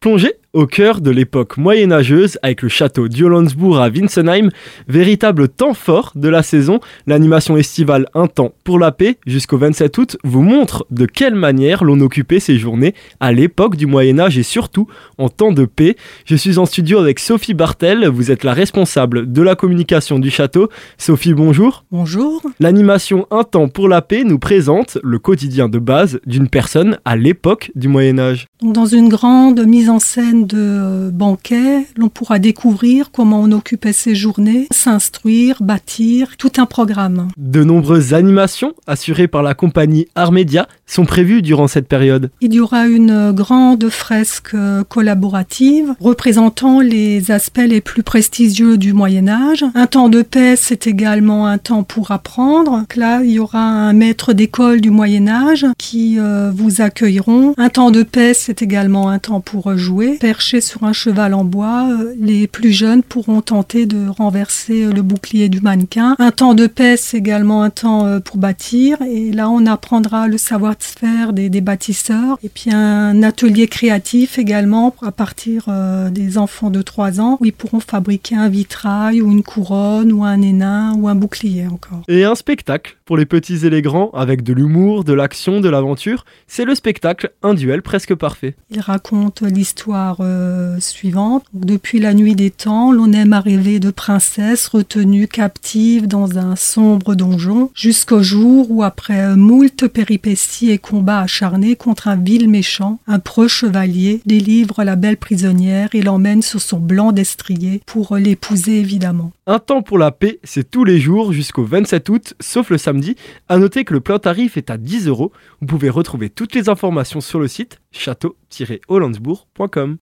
Plongé au cœur de l'époque moyenâgeuse avec le château d'Jolansbourg à Winsenheim, véritable temps fort de la saison, l'animation estivale Un temps pour la paix jusqu'au 27 août vous montre de quelle manière l'on occupait ces journées à l'époque du Moyen-Âge et surtout en temps de paix. Je suis en studio avec Sophie Bartel, vous êtes la responsable de la communication du château. Sophie, bonjour. Bonjour. L'animation Un temps pour la paix nous présente le quotidien de base d'une personne à l'époque du Moyen-Âge. Dans une grande mise en scène de euh, banquet, l'on pourra découvrir comment on occupait ses journées, s'instruire, bâtir, tout un programme. De nombreuses animations assurées par la compagnie Armédia sont prévues durant cette période. Il y aura une grande fresque euh, collaborative représentant les aspects les plus prestigieux du Moyen Âge. Un temps de paix, c'est également un temps pour apprendre. Là, il y aura un maître d'école du Moyen Âge qui euh, vous accueilleront. Un temps de paix, c'est également un temps pour jouer. Perché sur un cheval en bois, euh, les plus jeunes pourront tenter de renverser euh, le bouclier du mannequin. Un temps de paix, c'est également un temps euh, pour bâtir. Et là, on apprendra le savoir-faire des, des, bâtisseurs. Et puis un atelier créatif également à partir des enfants de 3 ans où ils pourront fabriquer un vitrail ou une couronne ou un énin ou un bouclier encore. Et un spectacle pour les petits et les grands avec de l'humour, de l'action, de l'aventure. C'est le spectacle Un duel presque parfait. Il raconte l'histoire euh, suivante. Depuis la nuit des temps, l'on aime à rêver de princesses retenues captives dans un sombre donjon, jusqu'au jour où, après moult péripéties et combats acharnés contre un vil méchant, un preux chevalier délivre la belle prisonnière et l'emmène sur son blanc destrier pour l'épouser évidemment. Un temps pour la paix, c'est tous les jours jusqu'au 27 août, sauf le samedi. À noter que le plein tarif est à 10 euros. Vous pouvez retrouver toutes les informations sur le site château-hollandsbourg.com.